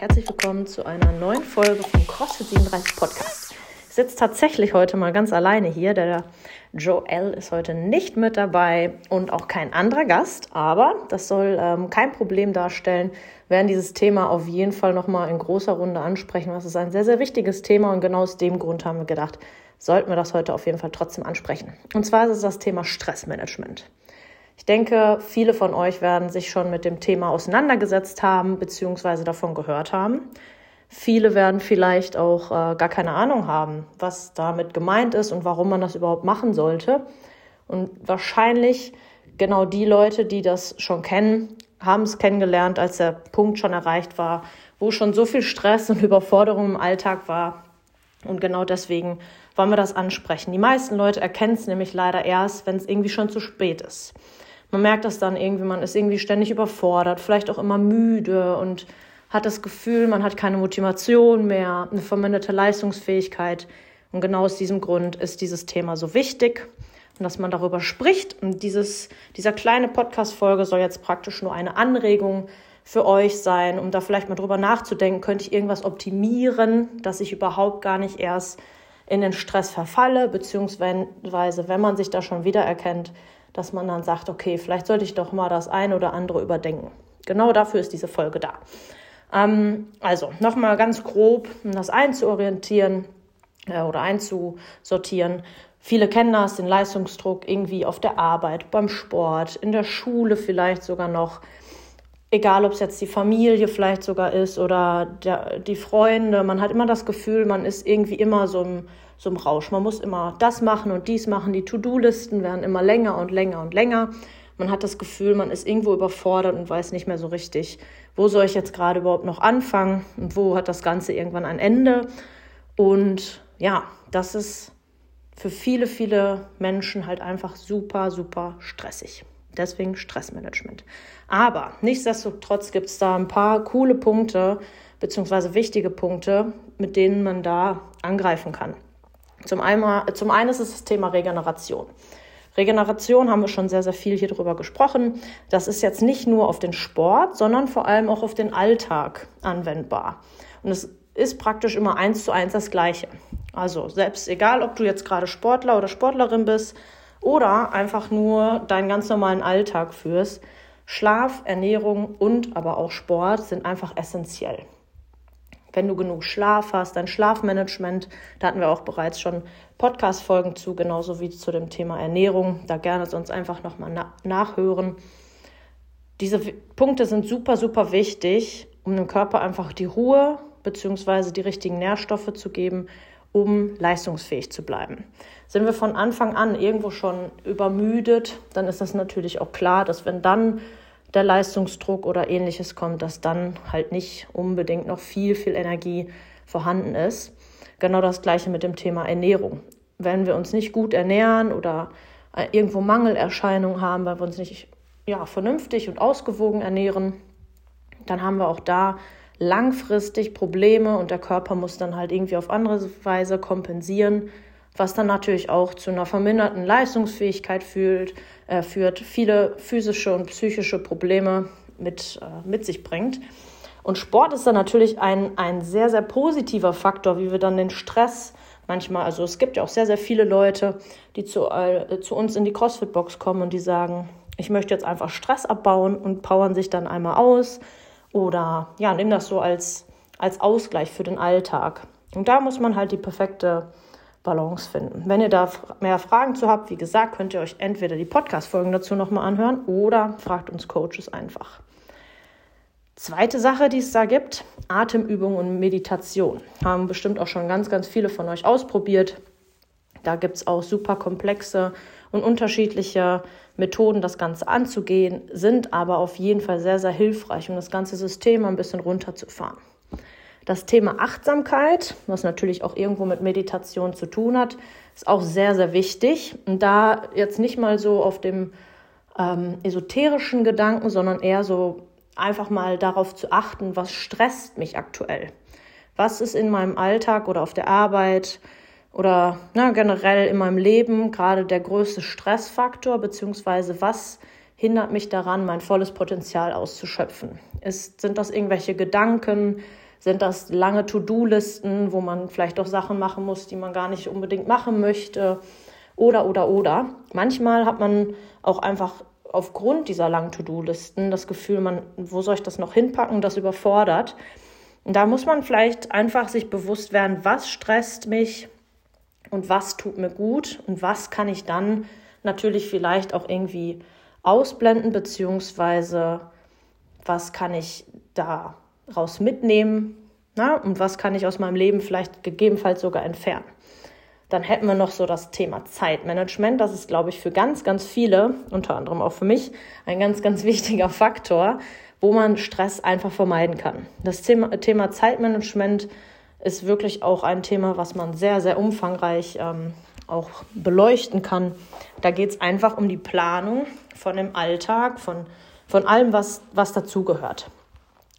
herzlich willkommen zu einer neuen Folge vom CrossFit 37 Podcast. Ich sitze tatsächlich heute mal ganz alleine hier. Der Joel ist heute nicht mit dabei und auch kein anderer Gast, aber das soll ähm, kein Problem darstellen. Wir werden dieses Thema auf jeden Fall nochmal in großer Runde ansprechen. Das ist ein sehr, sehr wichtiges Thema und genau aus dem Grund haben wir gedacht, sollten wir das heute auf jeden Fall trotzdem ansprechen. Und zwar ist es das Thema Stressmanagement. Ich denke, viele von euch werden sich schon mit dem Thema auseinandergesetzt haben bzw. davon gehört haben. Viele werden vielleicht auch äh, gar keine Ahnung haben, was damit gemeint ist und warum man das überhaupt machen sollte. Und wahrscheinlich genau die Leute, die das schon kennen, haben es kennengelernt, als der Punkt schon erreicht war, wo schon so viel Stress und Überforderung im Alltag war. Und genau deswegen wollen wir das ansprechen. Die meisten Leute erkennen es nämlich leider erst, wenn es irgendwie schon zu spät ist. Man merkt das dann irgendwie, man ist irgendwie ständig überfordert, vielleicht auch immer müde und hat das Gefühl, man hat keine Motivation mehr, eine verminderte Leistungsfähigkeit. Und genau aus diesem Grund ist dieses Thema so wichtig und dass man darüber spricht. Und dieses, dieser kleine Podcast-Folge soll jetzt praktisch nur eine Anregung für euch sein, um da vielleicht mal drüber nachzudenken, könnte ich irgendwas optimieren, dass ich überhaupt gar nicht erst in den Stress verfalle, beziehungsweise wenn man sich da schon wiedererkennt, dass man dann sagt, okay, vielleicht sollte ich doch mal das eine oder andere überdenken. Genau dafür ist diese Folge da. Ähm, also nochmal ganz grob, um das einzuorientieren äh, oder einzusortieren. Viele kennen das, den Leistungsdruck irgendwie auf der Arbeit, beim Sport, in der Schule vielleicht sogar noch. Egal, ob es jetzt die Familie vielleicht sogar ist oder der, die Freunde. Man hat immer das Gefühl, man ist irgendwie immer so im so im Rausch. Man muss immer das machen und dies machen. Die To-Do-Listen werden immer länger und länger und länger. Man hat das Gefühl, man ist irgendwo überfordert und weiß nicht mehr so richtig, wo soll ich jetzt gerade überhaupt noch anfangen und wo hat das Ganze irgendwann ein Ende. Und ja, das ist für viele, viele Menschen halt einfach super, super stressig. Deswegen Stressmanagement. Aber nichtsdestotrotz gibt es da ein paar coole Punkte, beziehungsweise wichtige Punkte, mit denen man da angreifen kann. Zum, einmal, zum einen ist es das Thema Regeneration. Regeneration haben wir schon sehr, sehr viel hier drüber gesprochen. Das ist jetzt nicht nur auf den Sport, sondern vor allem auch auf den Alltag anwendbar. Und es ist praktisch immer eins zu eins das Gleiche. Also selbst egal, ob du jetzt gerade Sportler oder Sportlerin bist oder einfach nur deinen ganz normalen Alltag führst, Schlaf, Ernährung und aber auch Sport sind einfach essentiell wenn du genug Schlaf hast, dein Schlafmanagement. Da hatten wir auch bereits schon Podcast-Folgen zu, genauso wie zu dem Thema Ernährung. Da gerne sonst einfach nochmal na nachhören. Diese Punkte sind super, super wichtig, um dem Körper einfach die Ruhe bzw. die richtigen Nährstoffe zu geben, um leistungsfähig zu bleiben. Sind wir von Anfang an irgendwo schon übermüdet, dann ist das natürlich auch klar, dass wenn dann der Leistungsdruck oder ähnliches kommt, dass dann halt nicht unbedingt noch viel, viel Energie vorhanden ist. Genau das gleiche mit dem Thema Ernährung. Wenn wir uns nicht gut ernähren oder äh, irgendwo Mangelerscheinungen haben, weil wir uns nicht ja, vernünftig und ausgewogen ernähren, dann haben wir auch da langfristig Probleme und der Körper muss dann halt irgendwie auf andere Weise kompensieren, was dann natürlich auch zu einer verminderten Leistungsfähigkeit führt, äh, führt viele physische und psychische Probleme mit, äh, mit sich bringt. Und Sport ist dann natürlich ein, ein sehr, sehr positiver Faktor, wie wir dann den Stress manchmal, also es gibt ja auch sehr, sehr viele Leute, die zu, äh, zu uns in die CrossFit-Box kommen und die sagen, ich möchte jetzt einfach Stress abbauen und powern sich dann einmal aus oder ja, nehmen das so als, als Ausgleich für den Alltag. Und da muss man halt die perfekte Balance finden. Wenn ihr da mehr Fragen zu habt, wie gesagt, könnt ihr euch entweder die Podcast-Folgen dazu nochmal anhören oder fragt uns Coaches einfach. Zweite Sache, die es da gibt, Atemübung und Meditation. Haben bestimmt auch schon ganz, ganz viele von euch ausprobiert. Da gibt es auch super komplexe und unterschiedliche Methoden, das Ganze anzugehen, sind aber auf jeden Fall sehr, sehr hilfreich, um das ganze System ein bisschen runterzufahren. Das Thema Achtsamkeit, was natürlich auch irgendwo mit Meditation zu tun hat, ist auch sehr, sehr wichtig. Und da jetzt nicht mal so auf dem ähm, esoterischen Gedanken, sondern eher so einfach mal darauf zu achten, was stresst mich aktuell. Was ist in meinem Alltag oder auf der Arbeit oder na, generell in meinem Leben gerade der größte Stressfaktor, beziehungsweise was hindert mich daran, mein volles Potenzial auszuschöpfen? Ist, sind das irgendwelche Gedanken, Sind das lange To-Do-Listen, wo man vielleicht auch Sachen machen muss, die man gar nicht unbedingt machen möchte? Oder, oder, oder. Manchmal hat man auch einfach aufgrund dieser langen To-Do-Listen das Gefühl, man, wo soll ich das noch hinpacken, das überfordert. Und da muss man vielleicht einfach sich bewusst werden, was stresst mich und was tut mir gut und was kann ich dann natürlich vielleicht auch irgendwie ausblenden, beziehungsweise was kann ich daraus mitnehmen na, und was kann ich aus meinem Leben vielleicht gegebenenfalls sogar entfernen. Dann hätten wir noch so das Thema Zeitmanagement. Das ist, glaube ich, für ganz, ganz viele, unter anderem auch für mich, ein ganz, ganz wichtiger Faktor, wo man Stress einfach vermeiden kann. Das Thema, Thema Zeitmanagement ist wirklich auch ein Thema, was man sehr, sehr umfangreich ähm, auch beleuchten kann. Da geht es einfach um die Planung von dem Alltag, von, von allem, was, was dazugehört.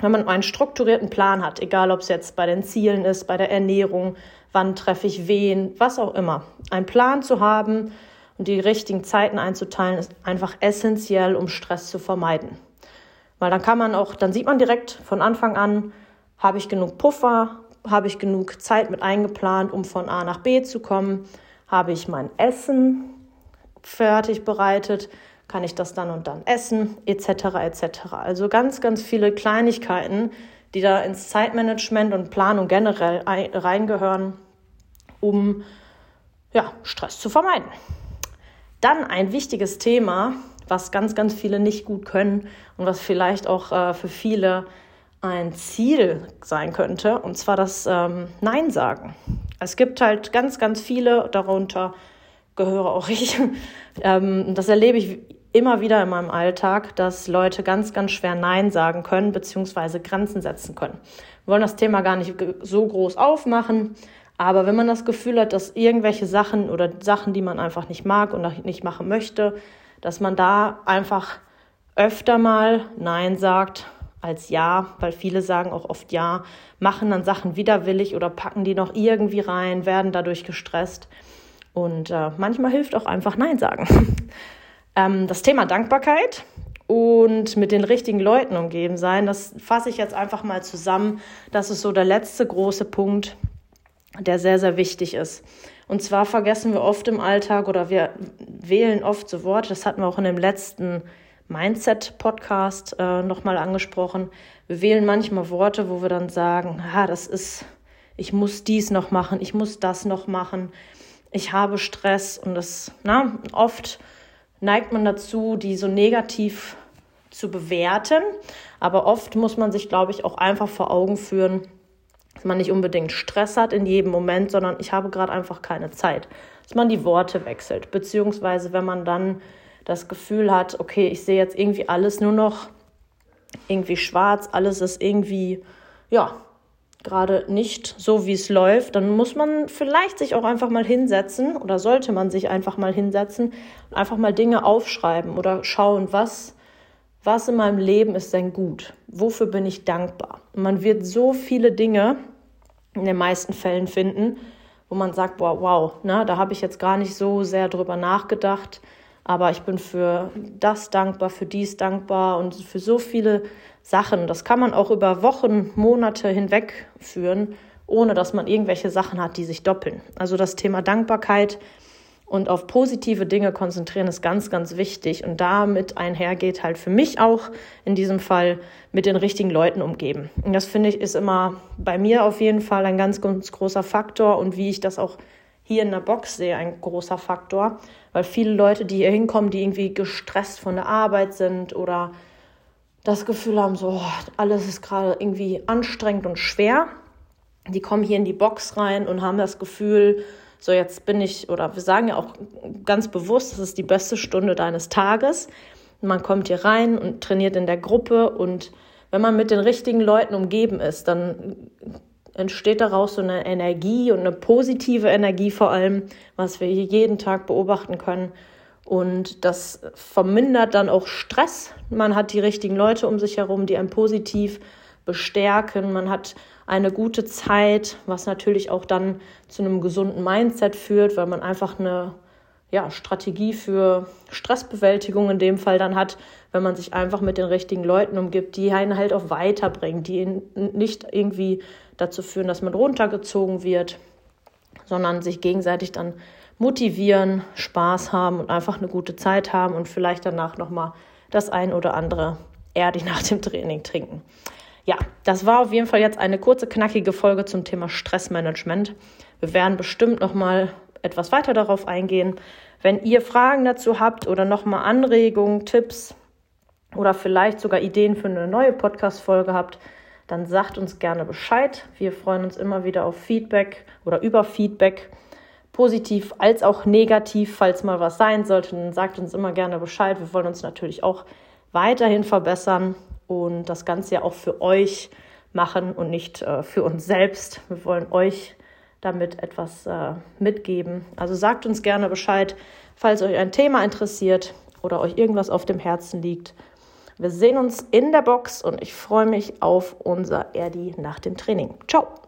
Wenn man einen strukturierten Plan hat, egal ob es jetzt bei den Zielen ist, bei der Ernährung, wann treffe ich wen, was auch immer. Ein Plan zu haben und die richtigen Zeiten einzuteilen, ist einfach essentiell, um Stress zu vermeiden. Weil dann kann man auch, dann sieht man direkt von Anfang an, habe ich genug Puffer, habe ich genug Zeit mit eingeplant, um von A nach B zu kommen, habe ich mein Essen fertig bereitet, kann ich das dann und dann essen, etc. etc. Also ganz, ganz viele Kleinigkeiten, die da ins Zeitmanagement und Planung generell reingehören, um ja, Stress zu vermeiden. Dann ein wichtiges Thema, was ganz, ganz viele nicht gut können und was vielleicht auch äh, für viele ein Ziel sein könnte, und zwar das ähm, Nein sagen. Es gibt halt ganz, ganz viele, darunter gehöre auch ich. ähm, das erlebe ich immer wieder in meinem Alltag, dass Leute ganz, ganz schwer Nein sagen können, beziehungsweise Grenzen setzen können. Wir wollen das Thema gar nicht so groß aufmachen, aber wenn man das Gefühl hat, dass irgendwelche Sachen oder Sachen, die man einfach nicht mag und nicht machen möchte, dass man da einfach öfter mal Nein sagt als Ja, weil viele sagen auch oft Ja, machen dann Sachen widerwillig oder packen die noch irgendwie rein, werden dadurch gestresst. Und äh, manchmal hilft auch einfach Nein sagen. ähm, das Thema Dankbarkeit und mit den richtigen Leuten umgeben sein, das fasse ich jetzt einfach mal zusammen. Das ist so der letzte große Punkt, der sehr, sehr wichtig ist. Und zwar vergessen wir oft im Alltag oder wir wählen oft so Worte, das hatten wir auch in dem letzten Mindset-Podcast äh, nochmal angesprochen. Wir wählen manchmal Worte, wo wir dann sagen, ha, das ist, ich muss dies noch machen, ich muss das noch machen, ich habe Stress und das, na, oft neigt man dazu, die so negativ zu bewerten, aber oft muss man sich, glaube ich, auch einfach vor Augen führen, dass man nicht unbedingt Stress hat in jedem Moment, sondern ich habe gerade einfach keine Zeit. Dass man die Worte wechselt, beziehungsweise wenn man dann das Gefühl hat, okay, ich sehe jetzt irgendwie alles nur noch irgendwie schwarz, alles ist irgendwie, ja, gerade nicht so, wie es läuft, dann muss man vielleicht sich auch einfach mal hinsetzen oder sollte man sich einfach mal hinsetzen und einfach mal Dinge aufschreiben oder schauen, was, was in meinem Leben ist denn gut? Wofür bin ich dankbar? Und man wird so viele Dinge in den meisten Fällen finden, wo man sagt, wow, wow, ne, da habe ich jetzt gar nicht so sehr drüber nachgedacht aber ich bin für das dankbar, für dies dankbar und für so viele Sachen. Das kann man auch über Wochen, Monate hinweg führen, ohne dass man irgendwelche Sachen hat, die sich doppeln. Also das Thema Dankbarkeit und auf positive Dinge konzentrieren ist ganz, ganz wichtig. Und damit einhergeht halt für mich auch in diesem Fall mit den richtigen Leuten umgeben. Und das finde ich ist immer bei mir auf jeden Fall ein ganz, ganz großer Faktor und wie ich das auch hier in der Box sehe, ein großer Faktor, weil viele Leute, die hier hinkommen, die irgendwie gestresst von der Arbeit sind oder das Gefühl haben, so oh, alles ist gerade irgendwie anstrengend und schwer, die kommen hier in die Box rein und haben das Gefühl, so jetzt bin ich, oder wir sagen ja auch ganz bewusst, das ist die beste Stunde deines Tages. Man kommt hier rein und trainiert in der Gruppe und wenn man mit den richtigen Leuten umgeben ist, dann entsteht daraus so eine Energie und eine positive Energie vor allem, was wir hier jeden Tag beobachten können. Und das vermindert dann auch Stress. Man hat die richtigen Leute um sich herum, die einen positiv bestärken. Man hat eine gute Zeit, was natürlich auch dann zu einem gesunden Mindset führt, weil man einfach eine ja, Strategie für Stressbewältigung in dem Fall dann hat, wenn man sich einfach mit den richtigen Leuten umgibt, die einen halt auch weiterbringen, die ihn nicht irgendwie dazu führen, dass man runtergezogen wird, sondern sich gegenseitig dann motivieren, Spaß haben und einfach eine gute Zeit haben und vielleicht danach nochmal das ein oder andere Erdi nach dem Training trinken. Ja, das war auf jeden Fall jetzt eine kurze, knackige Folge zum Thema Stressmanagement. Wir werden bestimmt nochmal etwas weiter darauf eingehen. Wenn ihr Fragen dazu habt oder nochmal Anregungen, Tipps oder vielleicht sogar Ideen für eine neue Podcast-Folge habt, dann sagt uns gerne Bescheid. Wir freuen uns immer wieder auf Feedback oder über Feedback, positiv als auch negativ. Falls mal was sein sollte, dann sagt uns immer gerne Bescheid. Wir wollen uns natürlich auch weiterhin verbessern und das Ganze ja auch für euch machen und nicht äh, für uns selbst. Wir wollen euch damit etwas äh, mitgeben. Also sagt uns gerne Bescheid, falls euch ein Thema interessiert oder euch irgendwas auf dem Herzen liegt. Wir sehen uns in der Box und ich freue mich auf unser Erdi nach dem Training. Ciao!